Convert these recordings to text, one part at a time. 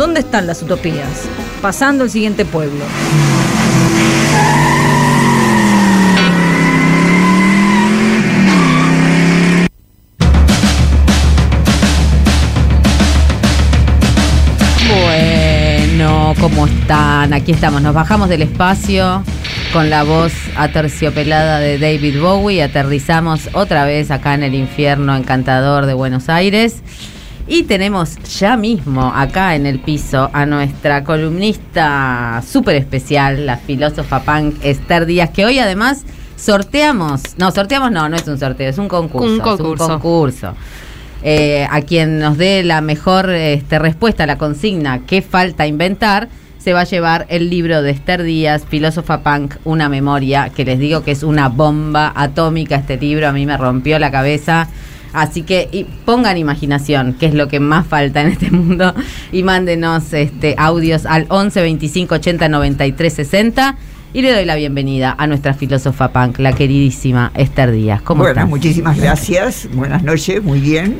¿Dónde están las utopías? Pasando el siguiente pueblo. Bueno, ¿cómo están? Aquí estamos, nos bajamos del espacio con la voz aterciopelada de David Bowie, aterrizamos otra vez acá en el infierno encantador de Buenos Aires. Y tenemos ya mismo acá en el piso a nuestra columnista súper especial, la filósofa punk Esther Díaz, que hoy además sorteamos, no, sorteamos no, no es un sorteo, es un concurso. Un concurso. Es un concurso. Eh, a quien nos dé la mejor este, respuesta a la consigna ¿Qué falta inventar? se va a llevar el libro de Esther Díaz, filósofa punk, una memoria, que les digo que es una bomba atómica este libro, a mí me rompió la cabeza. Así que y pongan imaginación, que es lo que más falta en este mundo, y mándenos este, audios al 11 25 80 93 60. Y le doy la bienvenida a nuestra filósofa punk, la queridísima Esther Díaz. ¿Cómo bueno, estás? muchísimas gracias. Buenas noches, muy bien.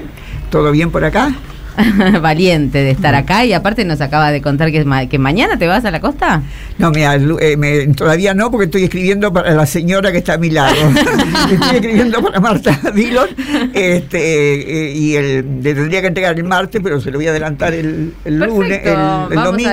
¿Todo bien por acá? Valiente de estar acá y aparte nos acaba de contar que, ma- que mañana te vas a la costa. No, mira, eh, me- todavía no, porque estoy escribiendo para la señora que está a mi lado. estoy escribiendo para Marta Dillon este, eh, y el, le tendría que entregar el martes, pero se lo voy a adelantar el, lunes, el, el vamos domingo.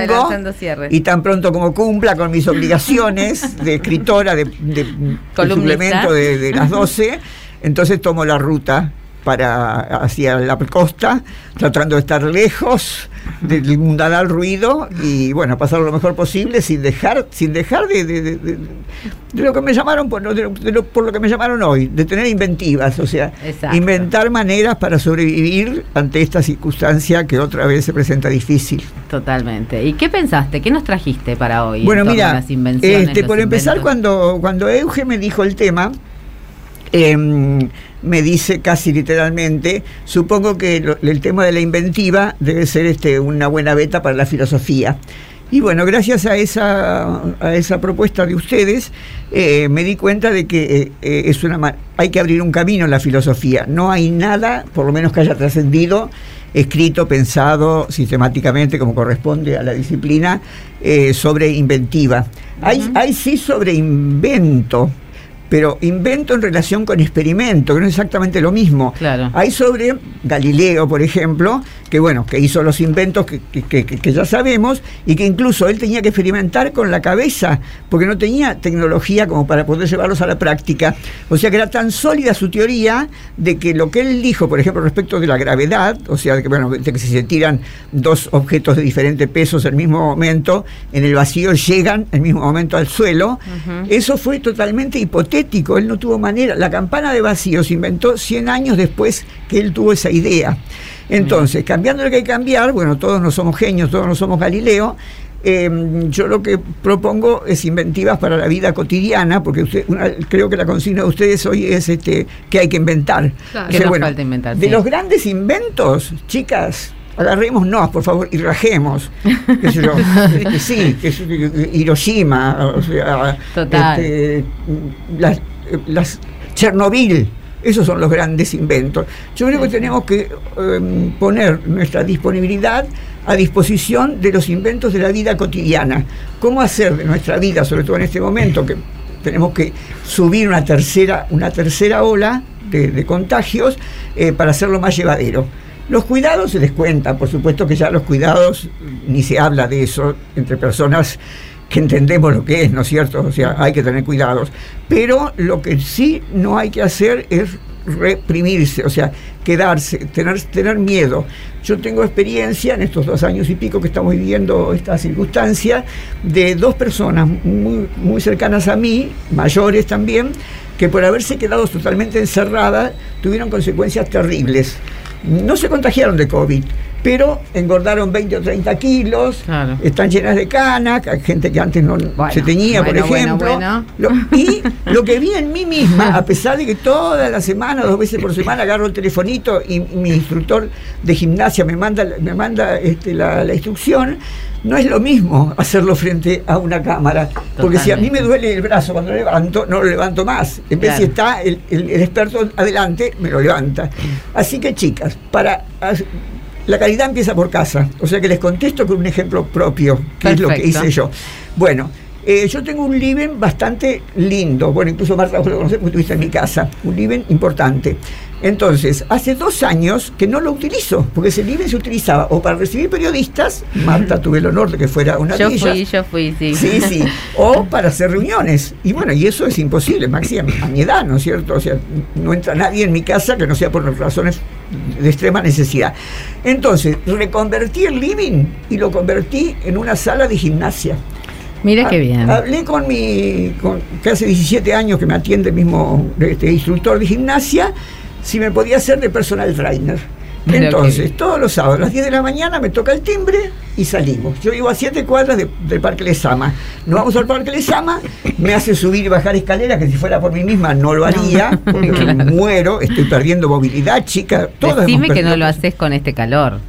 Y tan pronto como cumpla con mis obligaciones de escritora, de, de- suplemento de, de las 12, entonces tomo la ruta para hacia la costa, tratando de estar lejos del mundanal ruido y bueno, pasar lo mejor posible sin dejar, sin dejar de, de- de- de- de lo que me llamaron, por, lo- de lo- por lo que me llamaron hoy, de tener inventivas, o sea, Exacto. inventar maneras para sobrevivir ante esta circunstancia que otra vez se presenta difícil. Totalmente. ¿Y qué pensaste? ¿Qué nos trajiste para hoy? en Bueno, mira, las invenciones, este, por empezar, cuando, cuando Euge me dijo el tema, em, me dice casi literalmente, supongo que lo- el tema de la inventiva debe ser este, una buena beta para la filosofía. Y bueno, gracias a esa, a esa propuesta de ustedes, eh, me di cuenta de que eh, eh, es una hay que abrir un camino en la filosofía. No hay nada, por lo menos que haya trascendido, escrito, pensado sistemáticamente, como corresponde a la disciplina, eh, sobre inventiva. hay, hay sí sobre invento, pero invento en relación con experimento, que no es exactamente lo mismo. Claro. Hay sobre Galileo, por ejemplo, que bueno, que hizo los inventos que, que- que- que ya sabemos y que incluso él tenía que experimentar con la cabeza, porque no tenía tecnología como para poder llevarlos a la práctica. O sea que era tan sólida su teoría de que lo que él dijo, por ejemplo, respecto de la gravedad, o sea, de que, bueno, de que si se tiran dos objetos de diferentes pesos al mismo momento, en el vacío llegan al mismo momento al suelo, eso fue totalmente hipotético, él no tuvo manera. La campana de vacío se inventó 100 años después que él tuvo esa idea. Entonces, cambiando lo que hay que cambiar, bueno, todos no somos genios, todos no somos Galileo. eh, yo lo que propongo es inventivas para la vida cotidiana, porque usted, una- creo que la consigna de ustedes hoy es este que hay que inventar. Claro. O ¿Qué sea, nos falta inventar? De Sí. los grandes inventos, chicas, agarrémonos, por favor, y rajemos. Qué sé yo, que sí, que que- Hiroshima, o sea, Total. este, las, las Chernobyl. Esos son los grandes inventos. Yo creo que tenemos que em, poner nuestra disponibilidad a disposición de los inventos de la vida cotidiana. ¿Cómo hacer de nuestra vida, sobre todo en este momento, que tenemos que subir una tercera, una tercera ola de, de contagios eh, para hacerlo más llevadero? Los cuidados se descuentan, por supuesto que ya los cuidados, ni se habla de eso entre personas que entendemos lo que es, ¿no es cierto? O sea, hay que tener cuidados. Pero lo que sí no hay que hacer es reprimirse, o sea, quedarse, tener, tener miedo. Yo tengo experiencia en estos dos años y pico que estamos viviendo esta circunstancia de dos personas muy, muy cercanas a mí, mayores también, que por haberse quedado totalmente encerradas tuvieron consecuencias terribles. No se contagiaron de COVID, pero engordaron 20 o 30 kilos, Claro. están llenas de canas, hay gente que antes no Bueno, se tenía, bueno, por ejemplo. bueno. Lo- y lo que vi en mí misma, a pesar de que toda la semana, dos veces por semana, agarro el telefonito y mi instructor de gimnasia me manda, me manda este, la, la instrucción, no es lo mismo hacerlo frente a una cámara. Porque si a mí me duele el brazo cuando lo levanto, no lo levanto más. En vez Claro. si está el, el- el experto adelante, me lo levanta. Así que chicas, para la calidad empieza por casa. O sea que les contesto con un ejemplo propio, que es lo que hice yo. Bueno, eh, yo tengo un living bastante lindo. Bueno, incluso Marta, vos lo conocés porque estuviste en mi casa. Un living importante. Entonces, hace dos años que no lo utilizo, porque ese living se utilizaba o para recibir periodistas, Marta tuve el honor de que fuera una Yo de ellas, fui, yo fui, sí. Sí, sí. O para hacer reuniones. Y bueno, y eso es imposible, Maxi, a mi, a mi edad, ¿no es cierto? O sea, no entra nadie en mi casa que no sea por razones de extrema necesidad. Entonces, reconvertí el living y lo convertí en una sala de gimnasia. Mira qué Ha- bien. Hablé con mi, con, que hace 17 años que me atiende el mismo este, instructor de gimnasia, si me podía hacer de personal trainer. Mira qué Entonces, todos los sábados a las 10 de la mañana me toca el timbre y salimos. Yo vivo a 7 cuadras de- del Parque Lesama. Nos vamos al Parque Lesama, me hace subir y bajar escaleras, que si fuera por mí misma no lo haría, porque Claro. muero, estoy perdiendo movilidad, chica. Todas Decime que no lo haces con este calor.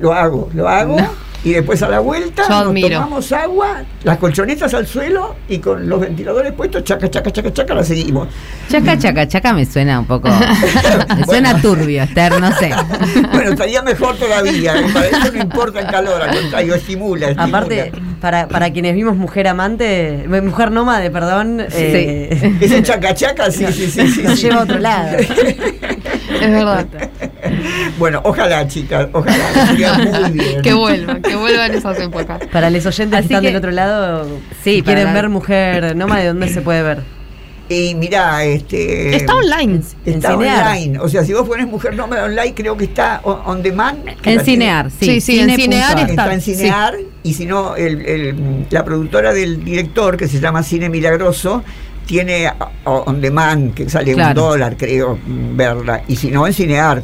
Lo hago, lo hago. Y después a la vuelta Yo nos admiro. tomamos agua, las colchonetas al suelo y con los ventiladores puestos, chaca, chaca, chaca, chaca, la seguimos. Chaca, chaca, chaca me suena un poco. Me suena Bueno. turbio, Esther, no sé. Bueno, estaría mejor todavía. ¿eh? Para eso no importa el calor, al contrario, estimula. estimula. Aparte, para, para quienes vimos Mujer Amante, eh, Mujer Nómade, perdón, eh, Ese chaca, chaca, sí, sí, sí. sí, nos sí. lleva a otro lado. Es verdad. Bueno, ojalá, chicas, ojalá. Muy bien. Que vuelvan, que vuelvan esas épocas. Para los oyentes Así que están que- del otro lado, Sí, quieren ver Mujer Nómade, ¿dónde se puede ver? Y mirá, este. Está online. Está online. O sea, si vos pones Mujer Nómada Online, creo que está on, on demand. En Cinear, sí. Sí, sí, en cine Cinear está. está en sí. Cinear y si no, el- el- la productora del director, que se llama Cine Milagroso, tiene on demand, que sale Claro. un dólar, creo, verla. Y si no, en Cinear.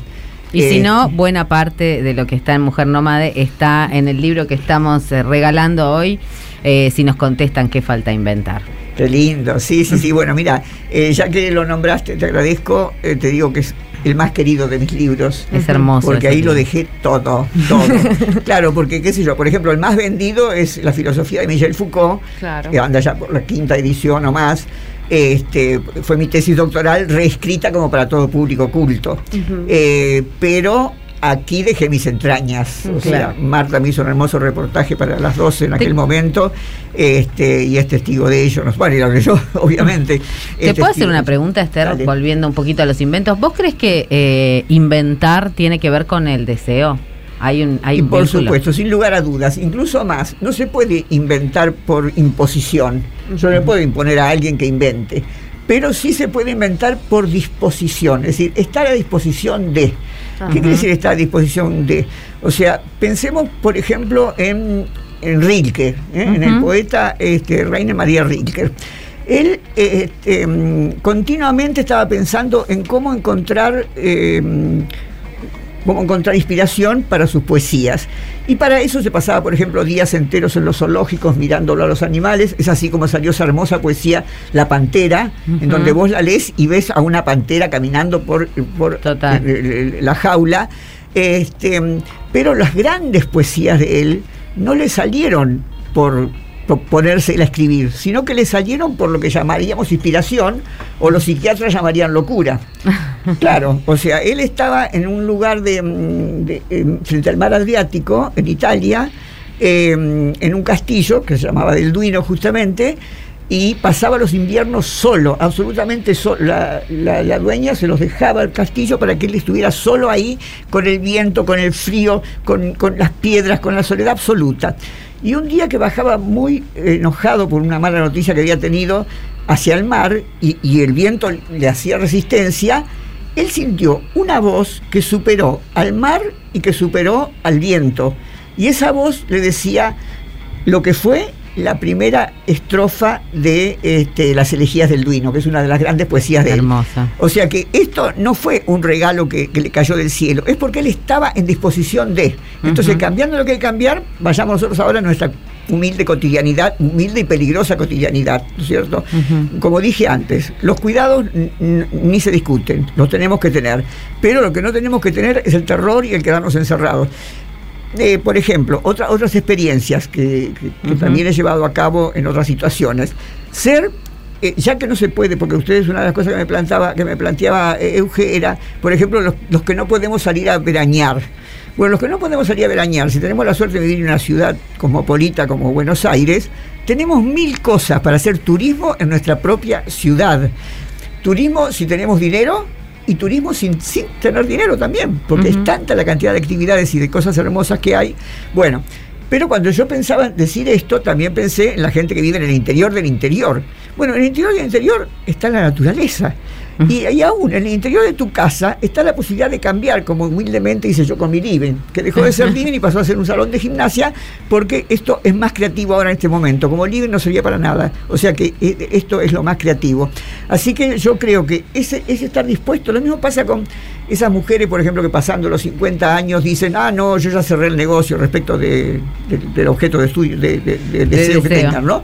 Y Eh, si no, buena parte de lo que está en Mujer Nómade está en el libro que estamos eh, regalando hoy. eh, si nos contestan qué falta inventar. Qué lindo, sí, sí, sí. Bueno, mira, eh, ya que lo nombraste, te agradezco, eh, te digo que es el más querido de mis libros. Es hermoso. Porque ahí lo dejé todo, todo. claro, porque qué sé yo, por ejemplo, el más vendido es La filosofía de Michel Foucault, Claro. que anda ya por la quinta edición o más. Este, fue mi tesis doctoral reescrita como para todo público culto. Eh, pero aquí dejé mis entrañas. O sea. Marta me hizo un hermoso reportaje para las 12 en aquel momento este, y es testigo de ello. No, bueno, lo que yo, obviamente. ¿Te puedo hacer una pregunta, Esther, Dale. volviendo un poquito a los inventos? ¿Vos crees que eh, inventar tiene que ver con el deseo? Hay un, hay y por vínculo. supuesto, sin lugar a dudas, incluso más, no se puede inventar por imposición. Yo no le puedo imponer a alguien que invente, pero sí se puede inventar por disposición, es decir, estar a disposición de. ¿Qué quiere decir estar a disposición de? O sea, pensemos, por ejemplo, en, en Rilke, ¿eh? en el poeta este, Rainer María Rilke. Él eh, este, mm, continuamente estaba pensando en cómo encontrar eh, cómo encontrar inspiración para sus poesías. Y para eso se pasaba, por ejemplo, días enteros en los zoológicos mirándolo a los animales. Es así como salió esa hermosa poesía La Pantera, en donde vos la lees y ves a una pantera caminando por, por Total. eh, eh, la jaula. Este, pero las grandes poesías de él no le salieron por ponerse a escribir, sino que le salieron por lo que llamaríamos inspiración o los psiquiatras llamarían locura. Claro, o sea, él estaba en un lugar de, mm, de, em, frente al mar Adriático, en Italia, em, en un castillo que se llamaba del Duino justamente, y pasaba los inviernos solo, absolutamente solo. La, la- la dueña se los dejaba al castillo para que él estuviera solo ahí, con el viento, con el frío, con, con las piedras, con la soledad absoluta. Y un día que bajaba muy enojado por una mala noticia que había tenido hacia el mar y, y el viento le hacía resistencia, él sintió una voz que superó al mar y que superó al viento. Y esa voz le decía lo que fue la primera estrofa de este, las elegías del Duino, que es una de las grandes poesías de él. Hermosa. O sea que esto no fue un regalo que, que le cayó del cielo, es porque él estaba en disposición de. Entonces, Ujú. cambiando lo que hay que cambiar, vayamos nosotros ahora a nuestra humilde cotidianidad, humilde y peligrosa cotidianidad, ¿no es cierto? Como dije antes, los cuidados ni se discuten, los tenemos que tener, pero lo que no tenemos que tener es el terror y el quedarnos encerrados. Eh, por ejemplo, otra- otras experiencias que, que- que Ujú. también he llevado a cabo en otras situaciones. Ser, eh, ya que no se puede, porque ustedes una de las cosas que me planteaba, que me planteaba eh, Euge era, por ejemplo, los, los que no podemos salir a veranear. Bueno, los que no podemos salir a veranear, si tenemos la suerte de vivir en una ciudad cosmopolita como Buenos Aires, tenemos mil cosas para hacer turismo en nuestra propia ciudad. Turismo si tenemos dinero y turismo sin, sin tener dinero también, porque es tanta la cantidad de actividades y de cosas hermosas que hay. Bueno, pero cuando yo pensaba en decir esto, también pensé en la gente que vive en el interior del interior. Bueno, en el interior del interior está la naturaleza. Y, y aún en el interior de tu casa está la posibilidad de cambiar, como humildemente hice yo con mi living, que dejó de ser living y pasó a ser un salón de gimnasia, porque esto es más creativo ahora en este momento. Como living no servía para nada. O sea que eh, esto es lo más creativo. Así que yo creo que ese, ese estar dispuesto, lo mismo pasa con esas mujeres, por ejemplo, que pasando los 50 años dicen, ah, no, yo ya cerré el negocio respecto de- de- del objeto de estudio, de, de- de deseo que tengan, ¿no?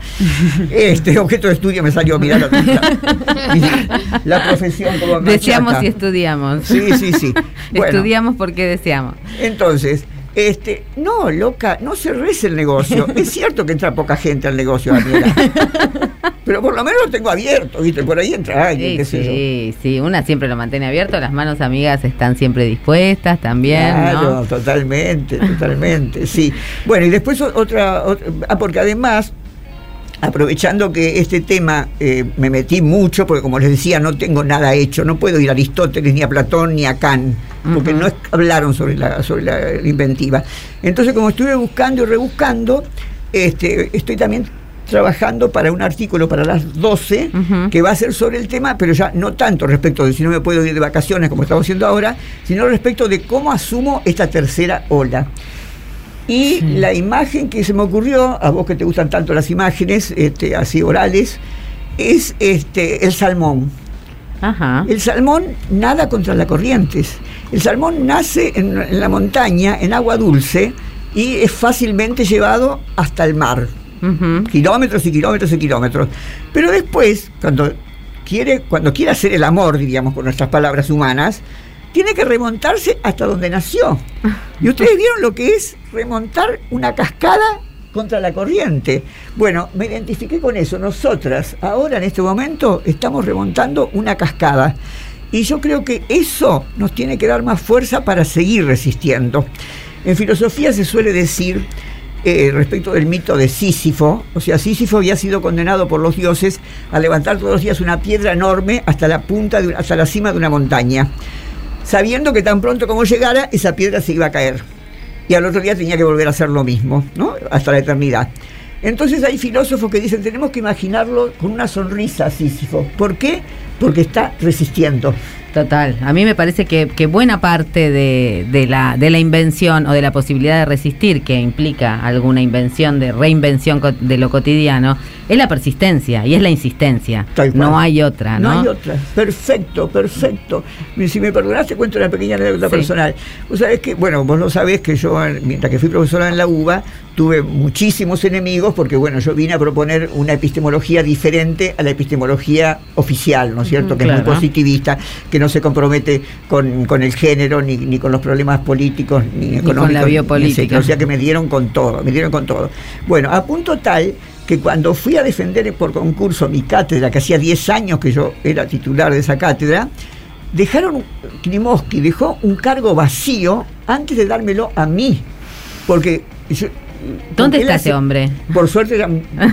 Este objeto de estudio me salió, mirá la, la- la profesión como Deseamos y estudiamos. Sí, sí, sí. Bueno, Estudiamos porque deseamos. entonces, este, no, loca, no cerres el negocio. es cierto que entra poca gente al negocio, Daniela. Pero por lo menos lo tengo abierto, ¿viste? Por ahí entra alguien, Sí, qué sé yo. sí, sí, una siempre lo mantiene abierto, las manos amigas están siempre dispuestas también, Claro, ¿no? totalmente, totalmente, sí. Bueno, y después otra, otra- ah, porque además, aprovechando que este tema eh, me metí mucho, porque como les decía, no tengo nada hecho, no puedo ir a Aristóteles, ni a Platón, ni a Kant, porque no hablaron sobre la, sobre la inventiva. Entonces, como estuve buscando y rebuscando, este, estoy también trabajando para un artículo para las 12 Ujú. que va a ser sobre el tema, pero ya no tanto respecto de si no me puedo ir de vacaciones como estamos haciendo ahora, sino respecto de cómo asumo esta tercera ola. Y la imagen que se me ocurrió, a vos que te gustan tanto las imágenes, este, así orales, es este, el salmón. Ajá. El salmón nada contra las corrientes. El salmón nace en, en la montaña, en agua dulce, y es fácilmente llevado hasta el mar kilómetros y kilómetros y kilómetros. Pero después, cuando quiere, cuando quiere hacer el amor, diríamos con nuestras palabras humanas, tiene que remontarse hasta donde nació. Y ustedes vieron lo que es remontar una cascada contra la corriente. Bueno, me identifiqué con eso. Nosotras, ahora en este momento, estamos remontando una cascada. Y yo creo que eso nos tiene que dar más fuerza para seguir resistiendo. En filosofía se suele decir eh, respecto del mito de Sísifo, o sea, Sísifo había sido condenado por los dioses a levantar todos los días una piedra enorme hasta la punta, de, hasta la cima de una montaña, sabiendo que tan pronto como llegara, esa piedra se iba a caer. Y al otro día tenía que volver a hacer lo mismo, ¿no? Hasta la eternidad. Entonces hay filósofos que dicen, tenemos que imaginarlo con una sonrisa Sísifo. ¿Por qué? Porque está resistiendo. Total. A mí me parece que, que buena parte de, de la, de la invención o de la posibilidad de resistir, que implica alguna invención de reinvención de lo cotidiano, es la persistencia y es la insistencia. No hay otra, ¿no? No hay otra. Perfecto, perfecto. Si me perdonaste, cuento una pequeña anécdota Sí. personal. Vos sabés que, bueno, vos lo sabés que yo, mientras que fui profesora en la UBA, tuve muchísimos enemigos porque, bueno, yo vine a proponer una epistemología diferente a la epistemología oficial, ¿no es cierto? Que es muy positivista, que no se compromete con, con el género, ni, ni con los problemas políticos, ni, con económicos. la ni biopolítica. O sea que me dieron con todo, me dieron con todo. Bueno, a punto tal que cuando fui a defender por concurso mi cátedra, que hacía 10 años que yo era titular de esa cátedra, dejaron, Klimoski dejó un cargo vacío antes de dármelo a mí. Porque yo- ¿Dónde está hace- ese hombre? Por suerte,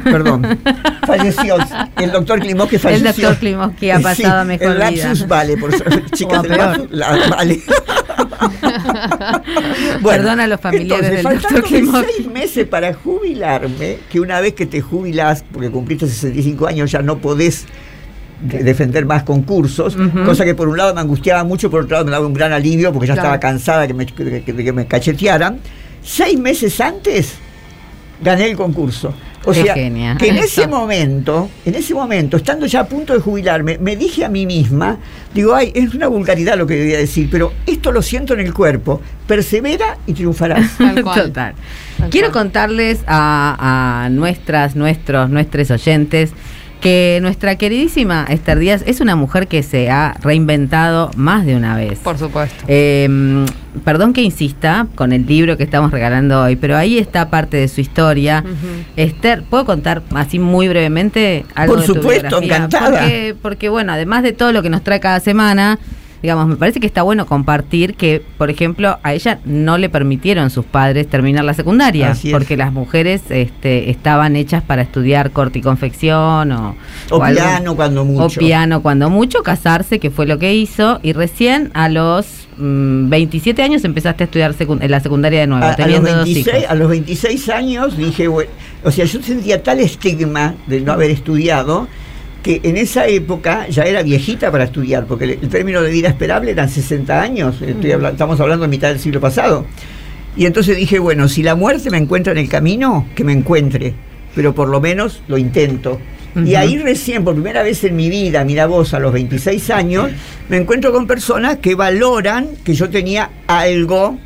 perdón, falleció. El doctor Klimoski falleció. doctor Klimovsky ha pasado a mejor el lapsus vida. vale, por suerte. Chicas, el lapsus la- vale. Perdona a los familiares entonces, del doctor seis meses para jubilarme, que una vez que te jubilás, porque cumpliste 65 años, ya no podés de- defender más concursos, Ujú. cosa que por un lado me angustiaba mucho, por otro lado me daba un gran alivio, porque ya Claro. estaba cansada que me, que- que me cachetearan. Seis meses antes gané el concurso. O Qué sea, genia. que en ese momento, en ese momento, estando ya a punto de jubilarme, me dije a mí misma, digo, ay, es una vulgaridad lo que debía decir, pero esto lo siento en el cuerpo, persevera y triunfarás. Tal cual. Total. Tal Quiero cual. contarles a, a nuestras, nuestros, nuestros oyentes que nuestra queridísima Esther Díaz es una mujer que se ha reinventado más de una vez. Por supuesto. Eh, perdón que insista con el libro que estamos regalando hoy, pero ahí está parte de su historia. Esther, ¿puedo contar así muy brevemente algo Por de tu supuesto, biografía? encantada. Porque, porque, bueno, además de todo lo que nos trae cada semana, digamos, me parece que está bueno compartir que, por ejemplo, a ella no le permitieron sus padres terminar la secundaria, Así es. porque las mujeres este, estaban hechas para estudiar corte y confección o, piano cuando mucho. O piano cuando mucho, casarse, que fue lo que hizo, y recién a los mm, 27 años empezaste a estudiar en la secundaria de nuevo, A, a los teniendo dos 26, hijos. a los 26 años dije, bueno, o sea, yo sentía tal estigma de no haber estudiado que en esa época ya era viejita para estudiar, porque el, el término de vida esperable eran 60 años, estoy habla- estamos hablando de mitad del siglo pasado. Y entonces dije, bueno, si la muerte me encuentra en el camino, que me encuentre, pero por lo menos lo intento. Y ahí recién, por primera vez en mi vida, mira vos, a los 26 años, me encuentro con personas que valoran que yo tenía algo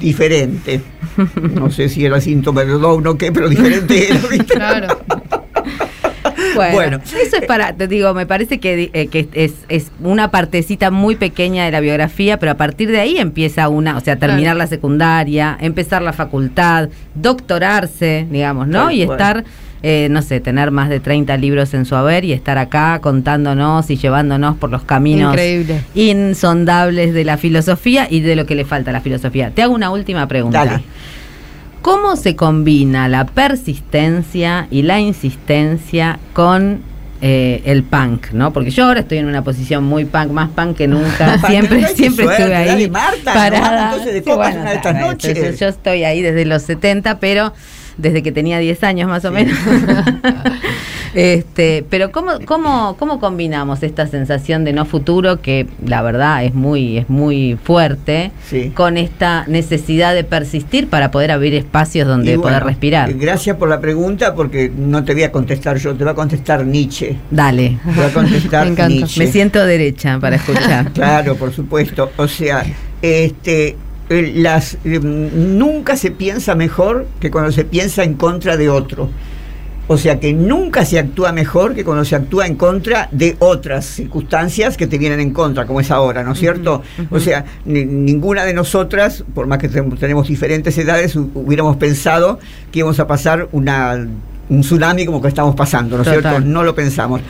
diferente. No sé si era síntoma de o qué, pero diferente era. ¿viste? Claro. Bueno, Bueno. eso es para, te digo, me parece que, eh, que es, es una partecita muy pequeña de la biografía, pero a partir de ahí empieza una, o sea, terminar Claro. la secundaria, empezar la facultad, doctorarse, digamos, ¿no? Y estar, eh, no sé, tener más de 30 libros en su haber y estar acá contándonos y llevándonos por los caminos Increíble. insondables de la filosofía y de lo que le falta a la filosofía. Te hago una última pregunta. Dale. ¿Cómo se combina la persistencia y la insistencia con eh, el punk, ¿no? Porque yo ahora estoy en una posición muy punk, más punk que nunca. Siempre, siempre suerte, estuve ahí dale, Marta, parada. entonces de copas una de estas bueno, noches. entonces yo estoy ahí desde los 70, pero desde que tenía 10 años más o menos. este, pero ¿cómo, cómo, ¿cómo combinamos esta sensación de no futuro que la verdad es muy, es muy fuerte Sí. con esta necesidad de persistir para poder abrir espacios donde poder respirar? Gracias por la pregunta, porque no te voy a contestar yo, te va a contestar Nietzsche. Dale. Te va a contestar Me. Nietzsche. Me siento derecha para escuchar. Claro, por supuesto. O sea, este, las, eh, nunca se piensa mejor que cuando se piensa en contra de otro. O sea que nunca se actúa mejor que cuando se actúa en contra de otras circunstancias que te vienen en contra, como es ahora, ¿no es cierto? O sea, ni- ninguna de nosotras, por más que tenemos diferentes edades, hu- hubiéramos pensado que íbamos a pasar una un tsunami como que estamos pasando, ¿no es cierto? No lo pensamos.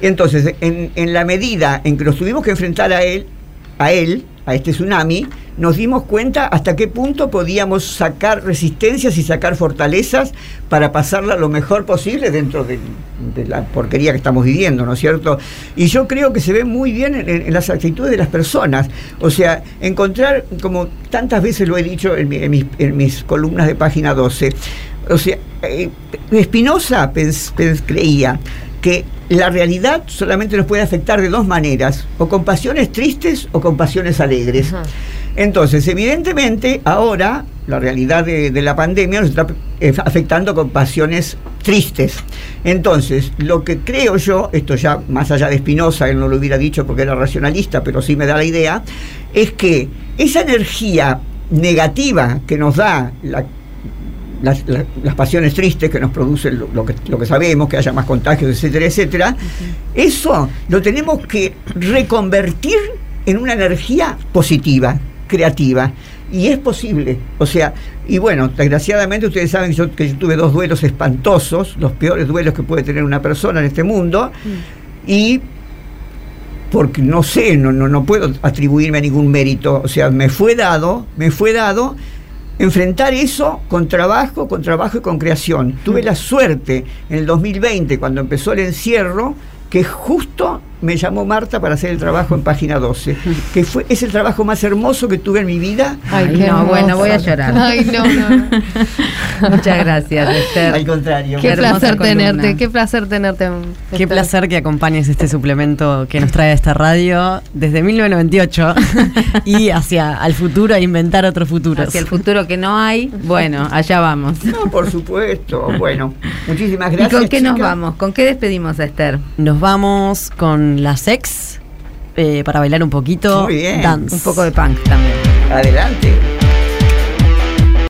Entonces, en, en la medida en que nos tuvimos que enfrentar a él, a él, a este tsunami, nos dimos cuenta hasta qué punto podíamos sacar resistencias y sacar fortalezas para pasarla lo mejor posible dentro de, la porquería que estamos viviendo, ¿no es cierto? Y yo creo que se ve muy bien en, en las actitudes de las personas. O sea, encontrar, como tantas veces lo he dicho en, mi- mis, columnas de página 12, o sea, eh, pens- pens- creía que la realidad solamente nos puede afectar de dos maneras, o con pasiones tristes o con pasiones alegres. Entonces, evidentemente, ahora la realidad de, de la pandemia nos está eh, afectando con pasiones tristes. Entonces, lo que creo yo, esto ya más allá de Spinoza, él no lo hubiera dicho porque era racionalista, pero sí me da la idea, es que esa energía negativa que nos da la las, las- las pasiones tristes que nos producen lo, lo que, lo que sabemos, que haya más contagios, etcétera, etcétera, eso lo tenemos que reconvertir en una energía positiva, creativa. Y es posible. O sea, y bueno, desgraciadamente ustedes saben que yo, que yo tuve dos duelos espantosos, los peores duelos que puede tener una persona en este mundo, y porque no sé, no, no, no puedo atribuirme a ningún mérito. O sea, me fue dado, me fue dado enfrentar eso con trabajo, con trabajo y con creación. Tuve la suerte en el 2020, cuando empezó el encierro, que justo me llamó Marta para hacer el trabajo en página 12, que fue, es el trabajo más hermoso que tuve en mi vida. Ay, qué no, bueno, voy a llorar. Ay, no, no. Muchas gracias, Esther. Al contrario. Qué hermosa placer columna. tenerte, qué placer tenerte. Qué placer que acompañes este suplemento que nos trae esta radio desde 1998 y hacia al futuro a inventar otros futuros. Hacia el futuro que no hay, bueno, allá vamos. No, por supuesto. Bueno, muchísimas ¿Y gracias. con qué nos vamos? ¿Con qué despedimos a Esther? Nos vamos con la sex eh, para bailar un poquito. Muy bien. Dance. Un poco de punk también. Adelante.